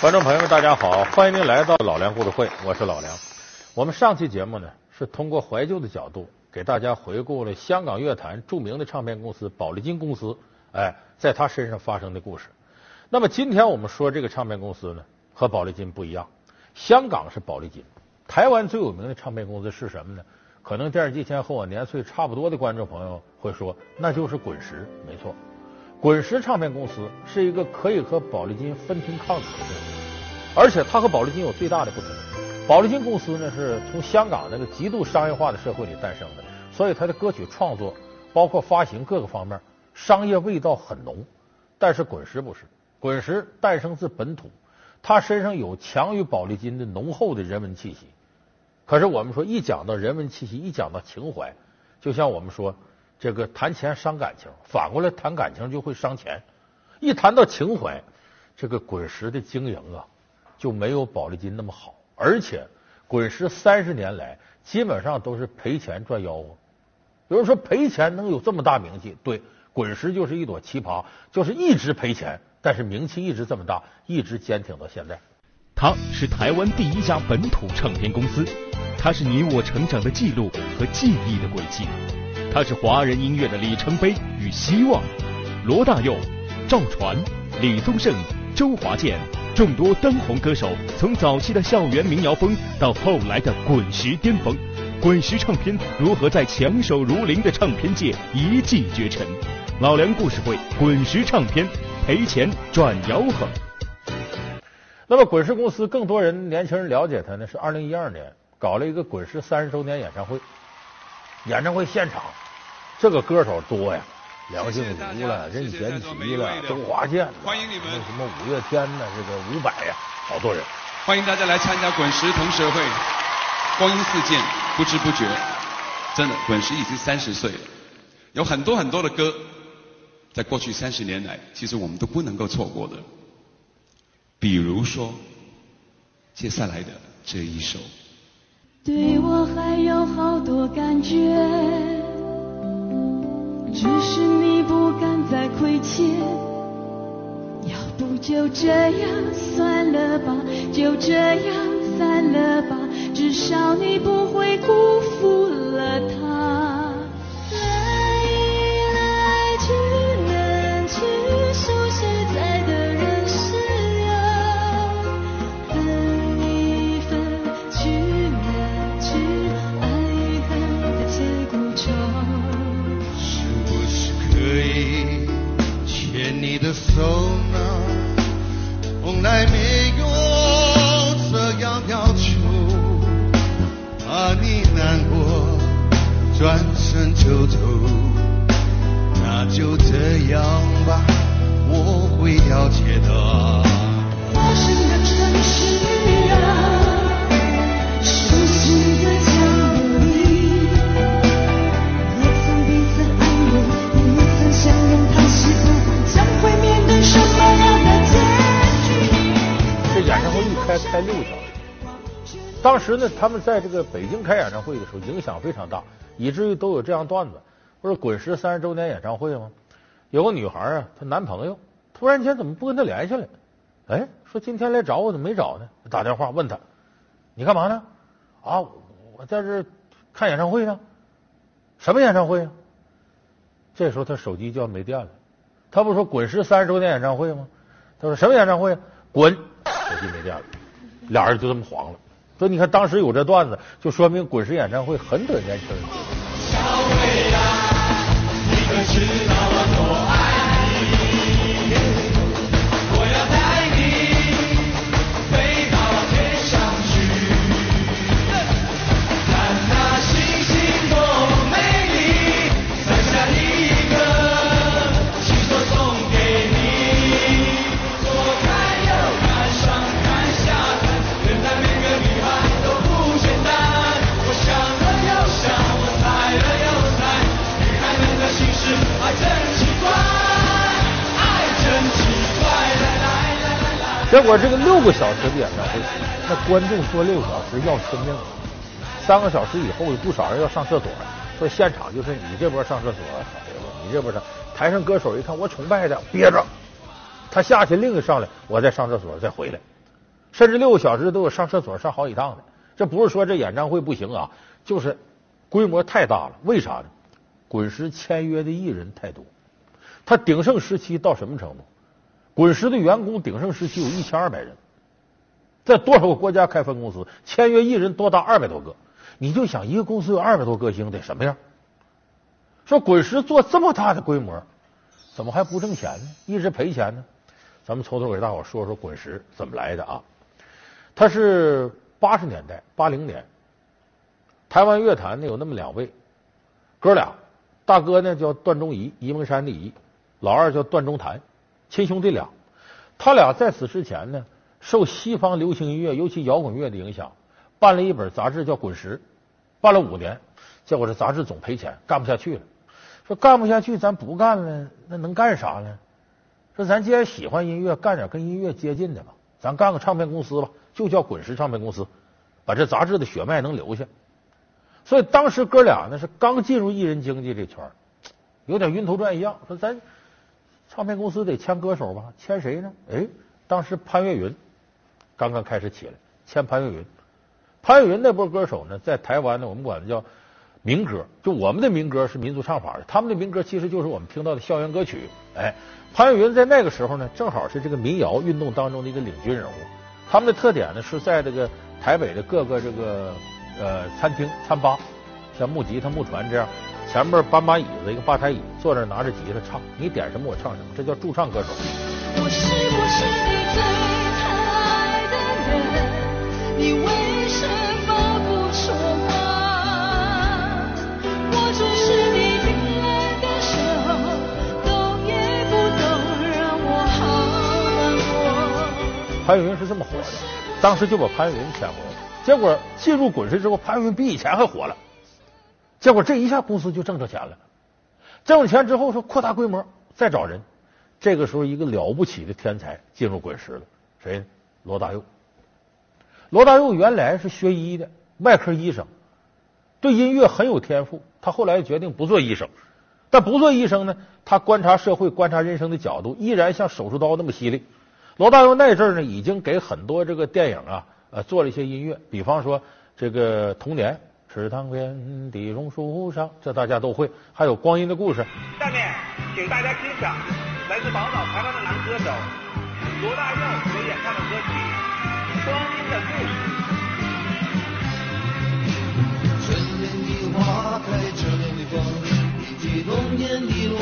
观众朋友们，大家好，欢迎您来到老梁故事会，我是老梁。我们上期节目呢，是通过怀旧的角度，给大家回顾了香港乐坛著名的唱片公司宝丽金公司，哎，在他身上发生的故事。那么今天我们说这个唱片公司呢，和宝丽金不一样。香港是宝丽金，台湾最有名的唱片公司是什么呢？可能电视机前和我年岁差不多的观众朋友会说，那就是滚石，没错。滚石唱片公司是一个可以和宝丽金分庭抗礼的公司，而且它和宝丽金有最大的不同。宝丽金公司呢是从香港那个极度商业化的社会里诞生的，所以它的歌曲创作，包括发行各个方面，商业味道很浓。但是滚石不是，滚石诞生自本土，它身上有强于宝丽金的浓厚的人文气息。可是我们说，一讲到人文气息，一讲到情怀，就像我们说。这个谈钱伤感情，反过来谈感情就会伤钱。一谈到情怀，这个滚石的经营啊就没有宝丽金那么好。而且滚石三十年来基本上都是赔钱赚吆喝。有人说赔钱能有这么大名气？对，滚石就是一朵奇葩，就是一直赔钱，但是名气一直这么大，一直坚挺到现在。它是台湾第一家本土唱片公司，它是你我成长的记录和记忆的轨迹。它是华人音乐的里程碑与希望。罗大佑、赵传、李宗盛、周华健，众多当红歌手，从早期的校园民谣风到后来的滚石巅峰，滚石唱片如何在强手如林的唱片界一骑绝尘？老梁故事会，滚石唱片赔钱赚吆喝。那么滚石公司更多人年轻人了解他呢？是二零一二年搞了一个滚石三十周年演唱会，演唱会现场。这个歌手多呀，梁静茹了、任贤齐了、周华健，欢迎你们什么五月天呢？这个伍佰呀，好多人。欢迎大家来参加滚石同学会，光阴似箭，不知不觉，真的滚石已经三十岁了，有很多很多的歌，在过去三十年来，其实我们都不能够错过的。比如说，接下来的这一首。对我还有好多感觉。只是你不敢再亏欠，要不就这样算了吧，就这样散了吧，至少你不会辜负了他。从来没有这样要求怕你难过转身就走那就这样吧我会了解的。当时呢，他们在这个北京开演唱会的时候，影响非常大，以至于都有这样段子：不是滚石三十周年演唱会吗？有个女孩啊，她男朋友突然间怎么不跟她联系了？哎，说今天来找我，怎么没找呢？打电话问他，你干嘛呢？啊，我在这看演唱会呢。什么演唱会啊？这时候他手机就要没电了。他不说滚石三十周年演唱会吗？他说什么演唱会？滚！手机没电了，俩人就这么黄了。所以你看，当时有这段子，就说明滚石演唱会很得年轻人小未来，你可知道。结果这个六个小时的演唱会，那观众坐六个小时要生命。三个小时以后，有不少人要上厕所，说现场就是你这波上厕所，你这波上台上歌手一看我崇拜的憋着，他下去另一上来，我再上厕所再回来，甚至六个小时都有上厕所上好几趟的。这不是说这演唱会不行啊，就是规模太大了。为啥呢？滚石签约的艺人太多，他鼎盛时期到什么程度？滚石的员工鼎盛时期有一千二百人，在多少个国家开分公司，签约艺人多达二百多个。你就想一个公司有二百多歌星得什么样？说滚石做这么大的规模，怎么还不挣钱呢？一直赔钱呢？咱们从头给大伙说说滚石怎么来的啊？他是八十年代八零年，台湾乐坛呢有那么两位哥俩。大哥呢叫段中仪，沂蒙山的沂；老二叫段中谭，亲兄弟俩。他俩在此之前呢，受西方流行音乐，尤其摇滚乐的影响，办了一本杂志叫《滚石》，办了五年，结果这杂志总赔钱，干不下去了。说干不下去，咱不干了，那能干啥呢？说咱既然喜欢音乐，干点跟音乐接近的吧。咱干个唱片公司吧，就叫滚石唱片公司，把这杂志的血脉能留下。所以当时哥俩呢是刚进入艺人经济这圈有点晕头转向。说咱唱片公司得签歌手吧？签谁呢？哎，当时潘越云刚刚开始起来，签潘越云。潘越云那波歌手呢，在台湾呢，我们管它叫民歌。就我们的民歌是民族唱法的，他们的民歌其实就是我们听到的校园歌曲。哎，潘越云在那个时候呢，正好是这个民谣运动当中的一个领军人物。他们的特点呢，是在这个台北的各个这个。呃，餐厅、餐吧，像木吉他、木船这样，前面搬把椅子，一个吧台椅，坐那拿着吉他唱，你点什么我唱什么，这叫驻唱歌手。我是我是你最爱的人，你为什么不说话？我只是你冰冷的手，动也不动，让我好难过。潘越云是这么火的，当时就把潘越云签过来。结果进入滚石之后，潘越云比以前还火了。结果这一下公司就挣着钱了，挣了钱之后说扩大规模，再找人。这个时候一个了不起的天才进入滚石了，谁呢？罗大佑。罗大佑原来是学医的，外科医生，对音乐很有天赋。他后来决定不做医生，但不做医生呢，他观察社会、观察人生的角度依然像手术刀那么犀利。罗大佑那阵儿呢，已经给很多这个电影啊。呃，做了一些音乐，比方说这个童年，池塘边的榕树上，这大家都会。还有光阴的故事。下面，请大家欣赏来自宝岛台湾的男歌手罗大佑所演唱的歌曲《光阴的故事》。春天的花开，秋天的风，以及冬天的洛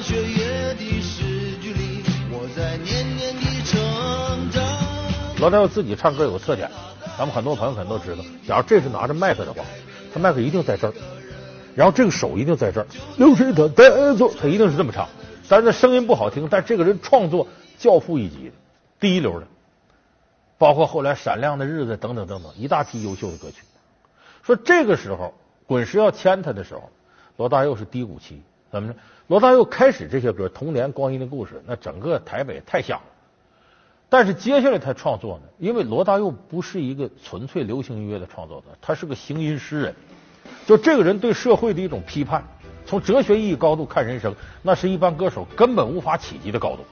雪夜的诗句里，我在年年的成长。罗大佑自己唱歌有个特点，咱们很多朋友可能都知道。假如这是拿着麦克的话，他麦克一定在这儿，然后这个手一定在这儿，流水他带走，他一定是这么唱。但是声音不好听，但这个人创作教父一级的，第一流的，包括后来《闪亮的日子》等等等等一大批优秀的歌曲。说这个时候滚石要签他的时候，罗大佑是低谷期，怎么着？罗大佑开始这些歌，《童年》《光阴的故事》，那整个台北太响了。但是接下来他创作呢，因为罗大佑不是一个纯粹流行音乐的创作者，他是个行吟诗人。就这个人对社会的一种批判，从哲学意义高度看人生，那是一般歌手根本无法企及的高度。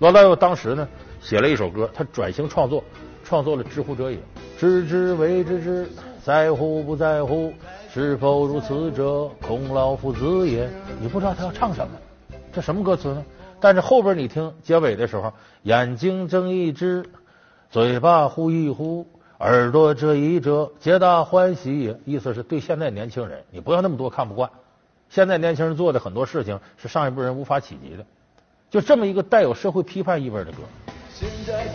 罗大佑当时呢，写了一首歌，他转型创作，创作了《知乎者也》，知之为知之，在乎不在乎。是否如此者，孔老夫子也。你不知道他要唱什么，这什么歌词呢？但是后边你听结尾的时候，眼睛睁一只，嘴巴呼一呼，耳朵遮一遮，皆大欢喜也。意思是对现在年轻人，你不要那么多看不惯。现在年轻人做的很多事情是上一辈人无法企及的，就这么一个带有社会批判意味的歌。现在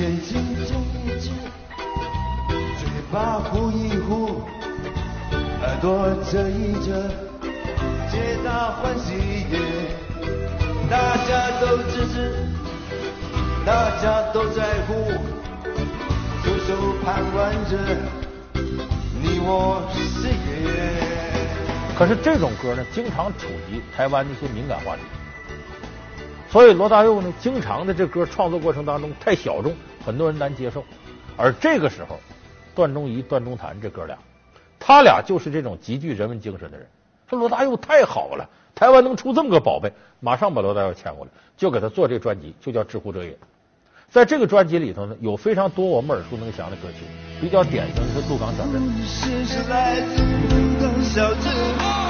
眼睛睁一睁，嘴巴呼一呼，耳朵遮一遮，皆大欢喜耶！大家都支持，大家都在乎，左手盼望着你我岁月。可是这种歌呢，经常触及台湾的一些敏感话题，所以罗大佑呢，经常的这歌创作过程当中太小众，很多人难接受。而这个时候，段中仪、段中谭这哥俩，他俩就是这种极具人文精神的人。说罗大佑太好了，台湾能出这么个宝贝，马上把罗大佑牵过来，就给他做这专辑，就叫《知乎者也》。在这个专辑里头呢，有非常多我们耳熟能详的歌曲，比较典型的是《鹿港小镇》。小镇，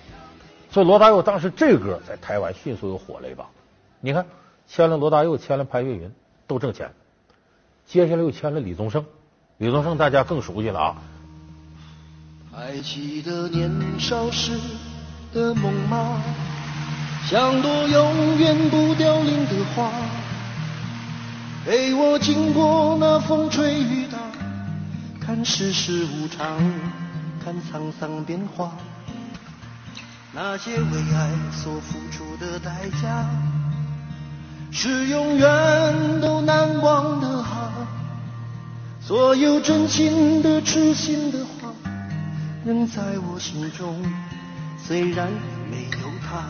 所以罗大佑当时这歌在台湾迅速又火了一把。你看，签了罗大佑，签了潘越云，都挣钱。接下来又签了李宗盛，李宗盛大家更熟悉了啊。还记得年少时的梦吗？像朵永远不凋零的花，陪我经过那风吹雨打。看世事无常，看沧桑变化，那些为爱所付出的代价，是永远都难忘的哈。所有真心的、痴心的话，仍在我心中，虽然没有他。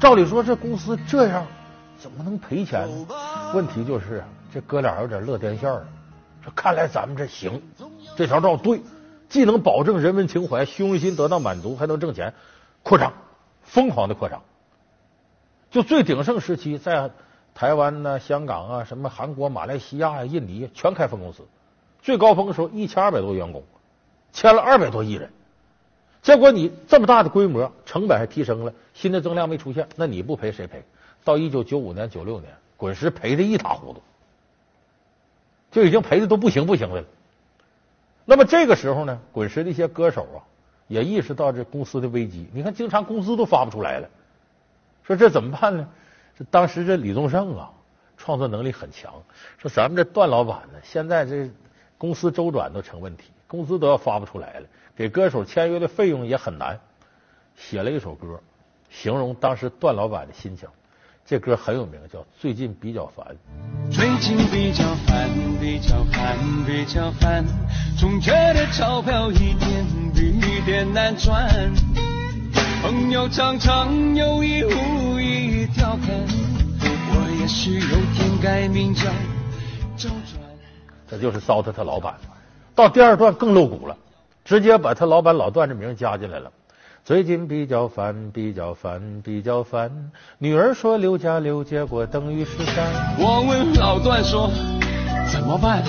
照理说，这公司这样怎么能赔钱呢？问题就是这哥俩有点乐天线了。说看来咱们这行。这条道对，既能保证人文情怀、虚荣心得到满足，还能挣钱，扩张，疯狂的扩张。就最鼎盛时期，在台湾呢、香港啊、什么韩国、马来西亚呀、印尼全开分公司，最高峰的时候一千二百多员工，签了二百多亿人。结果你这么大的规模，成本还提升了，新的增量没出现，那你不赔谁赔？到一九九五年、九六年，滚石赔的一塌糊涂，就已经赔的都不行不行的了。那么这个时候呢，滚石的一些歌手啊，也意识到这公司的危机。你看，经常工资都发不出来了，说这怎么办呢？这当时这李宗盛啊，创作能力很强，说咱们这段老板呢，现在这公司周转都成问题，工资都要发不出来了，给歌手签约的费用也很难，写了一首歌，形容当时段老板的心情。这歌很有名，叫《最近比较烦》。最近比较烦，烦，比较烦，总觉得钞票一点比一点难赚。朋友常常有意无意调侃，我也许有天改名叫周转。这就是糟蹋他老板。到第二段更露骨了，直接把他老板老段这名加进来了。最近比较烦，比较烦，比较烦。女儿说刘家刘，结果等于十三。我问老段说怎么办？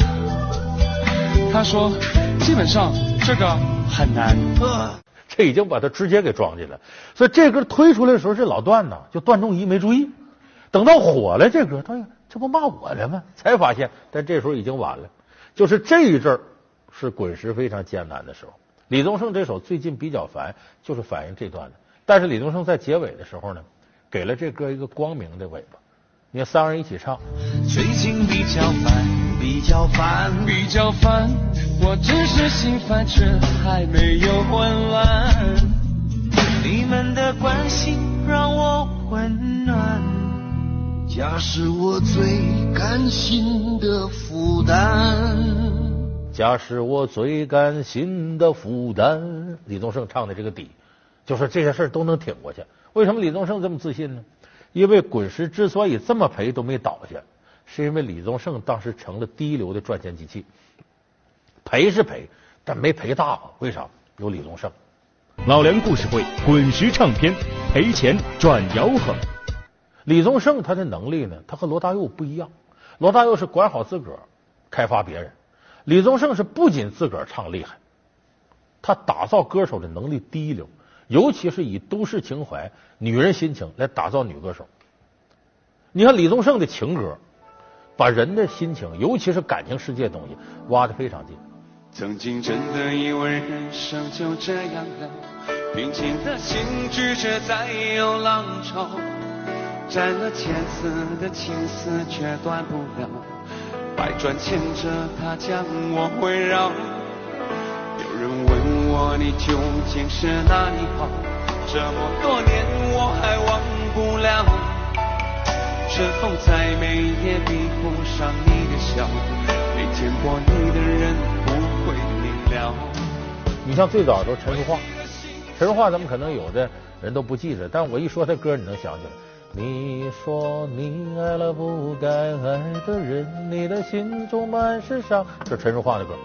他说基本上这个很难。这已经把他直接给装进来。所以这歌推出来的时候，这老段呢就段仲仪没注意。等到火了，这歌他这不骂我了吗？才发现，但这时候已经晚了。就是这一阵儿是滚石非常艰难的时候。李宗盛这首最近比较烦，就是反映这段的。但是李宗盛在结尾的时候呢，给了这歌一个光明的尾巴。你看三个人一起唱。最近比较烦，比较烦，比较烦，我只是心烦，却还没有混乱。你们的关心让我温暖，家是我最甘心的负担。家是我最甘心的负担。李宗盛唱的这个底，就是这些事儿都能挺过去。为什么李宗盛这么自信呢？因为滚石之所以这么赔都没倒下，是因为李宗盛当时成了第一流的赚钱机器。赔是赔，但没赔大。为啥？有李宗盛。老梁故事会，滚石唱片赔钱赚吆喝。李宗盛他的能力呢？他和罗大佑不一样。罗大佑是管好自个儿，开发别人。李宗盛是不仅自个儿唱厉害，他打造歌手的能力第一流，尤其是以都市情怀、女人心情来打造女歌手。你看李宗盛的情歌，把人的心情，尤其是感情世界东西挖的非常近。曾经真的以为人生就这样了，平静的心拒绝再有浪潮，斩了千丝的情丝却断不了，百转千折它将我围绕。有人问我你究竟是哪里好，这么多年我还忘不了，春风再美也比不上你的笑，没见过你的人不会明了。你像最早的时候，陈淑桦，陈淑桦咱们可能有的人都不记着，但我一说他歌，你能想起来。你说你爱了不该爱的人，你的心中满是伤，这陈淑桦的歌。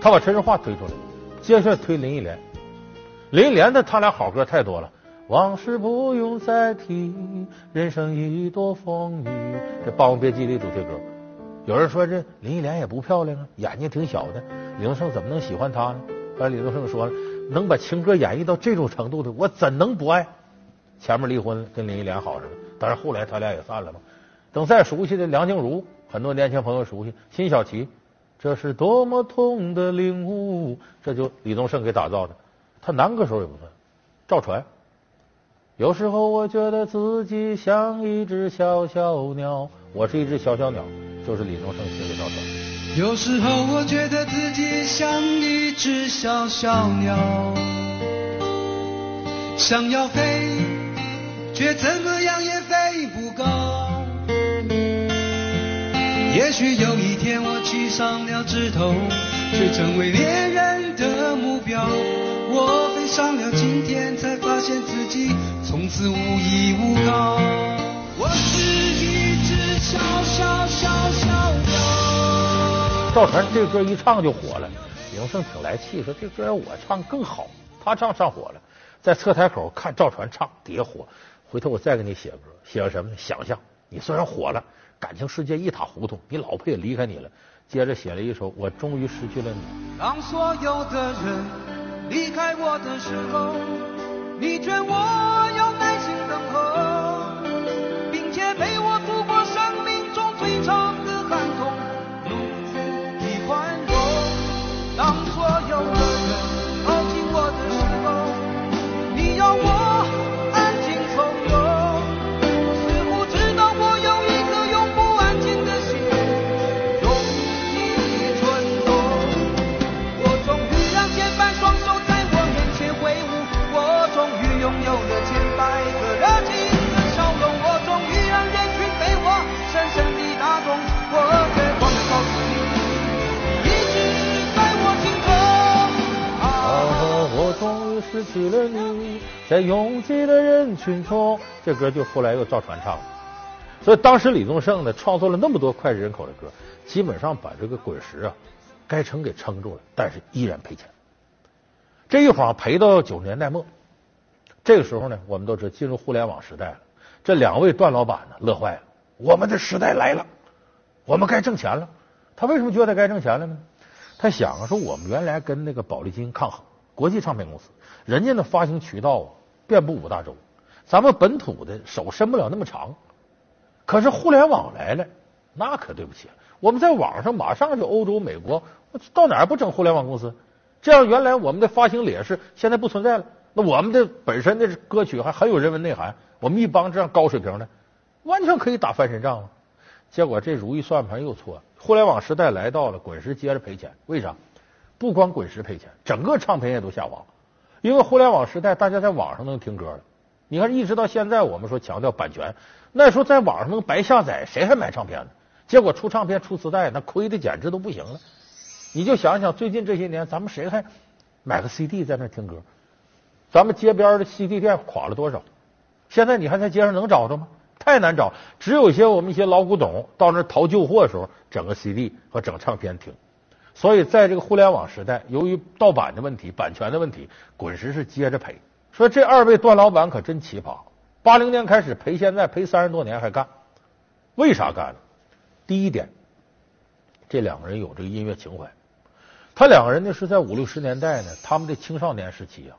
他把陈淑桦推出来，接下来推林忆莲。林忆莲的他俩好歌太多了，往事不用再提，人生已多风雨，这《霸王别姬》的主题歌。有人说这林忆莲也不漂亮啊，眼睛挺小的，李宗盛怎么能喜欢她呢？后来李宗盛说了，能把情歌演绎到这种程度的，我怎能不爱？前面离婚跟林忆莲好着呢，但是后来他俩也散了嘛。等再熟悉的梁静茹，很多年轻朋友熟悉，辛晓琪，这是多么痛的领悟，这就李宗盛给打造的。他男歌手也不算，赵传。有时候我觉得自己像一只小小鸟，我是一只小小鸟，就是李宗盛写给赵传。有时候我觉得自己像一只小小鸟，想要飞，却怎么样也飞不高。也许有一天我栖上了枝头，却成为猎人的目标。我飞上了青天，才发现自己从此无依无靠。我是一只小小小小鸟。赵传这歌一唱就火了，李宗盛挺来气，说这歌要我唱更好。他唱上火了，在侧台口看赵传唱，底下火。回头我再给你写歌，写个什么呢？想象你虽然火了，感情世界一塌糊涂，你老婆也离开你了。接着写了一首《我终于失去了你》。当所有的人离开我的时候，你劝我在拥挤的人群中，这歌就后来又照传唱了。所以当时李宗盛呢，创作了那么多脍炙人口的歌，基本上把这个滚石啊，该撑给撑住了，但是依然赔钱。这一晃赔到九十年代末，这个时候呢，我们都知道进入互联网时代了。这两位段老板呢，乐坏了，我们的时代来了，我们该挣钱了。他为什么觉得该挣钱了呢？他想啊，说我们原来跟那个宝丽金抗衡。国际唱片公司，人家的发行渠道啊遍布五大洲，咱们本土的手伸不了那么长。可是互联网来了，那可对不起了。我们在网上马上就欧洲、美国，到哪儿不整互联网公司？这样原来我们的发行劣势现在不存在了。那我们的本身的歌曲还很有人文内涵，我们一帮这样高水平的，完全可以打翻身仗了。结果这如意算盘又错，互联网时代来到了，滚石接着赔钱，为啥？不光滚石赔钱，整个唱片业都下滑。因为互联网时代，大家在网上能听歌了。你看，一直到现在，我们说强调版权，那时候在网上能白下载，谁还买唱片呢？结果出唱片、出磁带，那亏的简直都不行了。你就想想，最近这些年，咱们谁还买个 CD 在那听歌？咱们街边的 CD 店垮了多少？现在你还在街上能找着吗？太难找，只有一些我们一些老古董到那淘旧货的时候，整个 CD 和整唱片听。所以，在这个互联网时代，由于盗版的问题、版权的问题，滚石是接着赔。说这二位段老板可真奇葩，八零年开始赔，现在赔三十多年还干。为啥干呢？第一点，这两个人有这个音乐情怀。他两个人呢是在五六十年代呢，他们的青少年时期啊，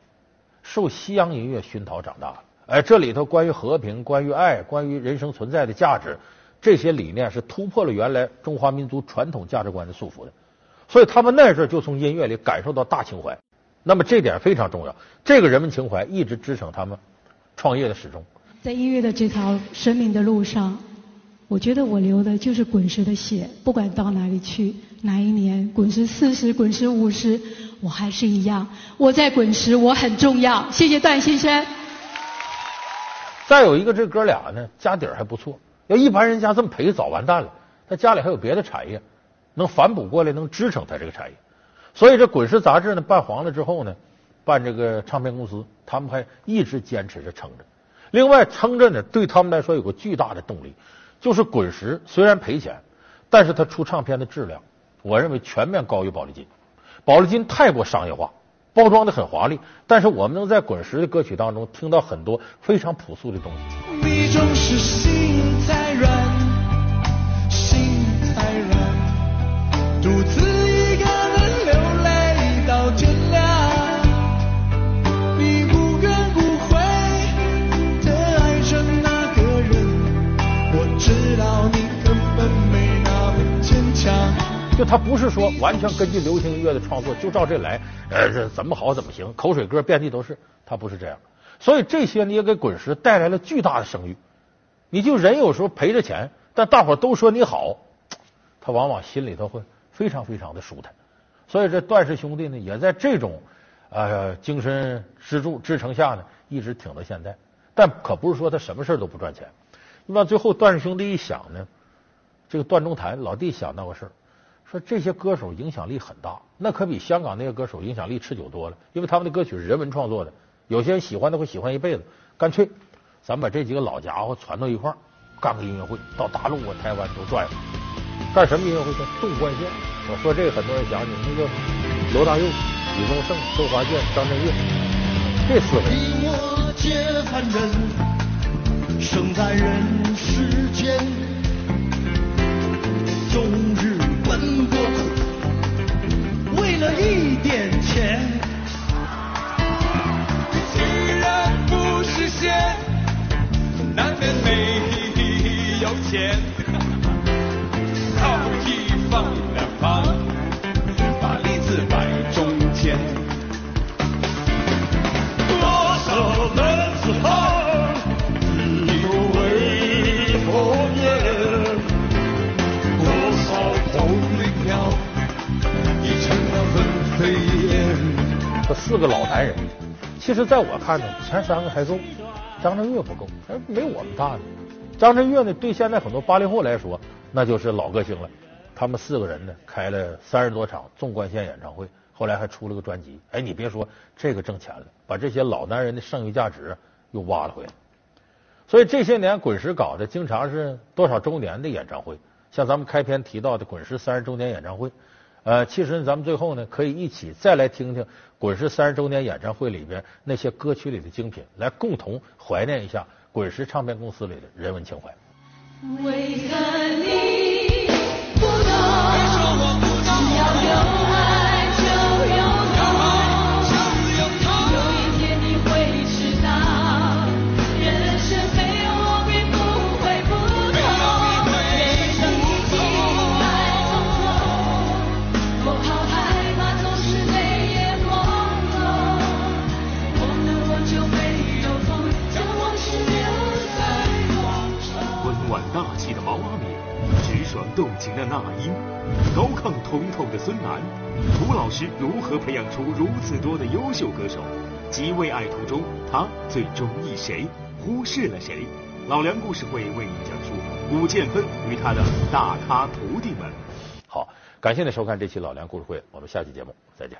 受西洋音乐熏陶长大的。哎，这里头关于和平、关于爱、关于人生存在的价值，这些理念是突破了原来中华民族传统价值观的束缚的。所以他们那时候就从音乐里感受到大情怀。那么这点非常重要，这个人文情怀一直支撑他们创业的始终。在音乐的这条生命的路上，我觉得我流的就是滚石的血。不管到哪里去，哪一年滚石四十、滚石五十，我还是一样。我在滚石，我很重要。谢谢段先生。再有一个，这哥俩呢，家底儿还不错。要一般人家这么赔，早完蛋了。他家里还有别的产业，能反哺过来，能支撑他这个产业。所以这滚石杂志呢办黄了之后呢，办这个唱片公司，他们还一直坚持着撑着。另外撑着呢，对他们来说有个巨大的动力，就是滚石虽然赔钱，但是他出唱片的质量，我认为全面高于宝丽金。宝丽金太过商业化，包装的很华丽，但是我们能在滚石的歌曲当中听到很多非常朴素的东西。你总是心太软，他不是说完全根据流行音乐的创作就照这来，呃，怎么好怎么行，口水歌遍地都是，他不是这样。所以这些你也给滚石带来了巨大的声誉。你就人有时候赔着钱，但大伙都说你好，他往往心里头会非常非常的舒坦。所以这段氏兄弟呢，也在这种呃精神支柱支撑下呢，一直挺到现在。但可不是说他什么事都不赚钱。那么最后段氏兄弟一想呢，这个段中谈老弟想到个事儿。说这些歌手影响力很大，那可比香港那些歌手影响力持久多了。因为他们的歌曲是人文创作的，有些人喜欢的会喜欢一辈子。干脆，咱把这几个老家伙传到一块儿，干个音乐会，到大陆啊、台湾都转悠。干什么音乐会？叫纵贯线。我说这个，很多人想起那个罗大佑、李宗盛、周华健、张震岳，这四位。你我皆凡人，生在人世间，终日。其实在我看呢，前三个还够，张震岳不够，还没我们大呢。张震岳呢，对现在很多八零后来说，那就是老歌星了。他们四个人呢，开了三十多场纵贯线演唱会，后来还出了个专辑。哎，你别说，这个挣钱了，把这些老男人的剩余价值又挖了回来。所以这些年滚石搞的，经常是多少周年的演唱会。像咱们开篇提到的滚石三十周年演唱会，呃，其实咱们最后呢，可以一起再来听听滚石三十周年演唱会里边那些歌曲里的精品，来共同怀念一下滚石唱片公司里的人文情怀。为何你动情的那英，高亢通透的孙楠，涂老师如何培养出如此多的优秀歌手？极为爱途中，他最中意谁？忽视了谁？老梁故事会为你讲述武建芬与他的大咖徒弟们。好，感谢您收看这期老梁故事会，我们下期节目再见。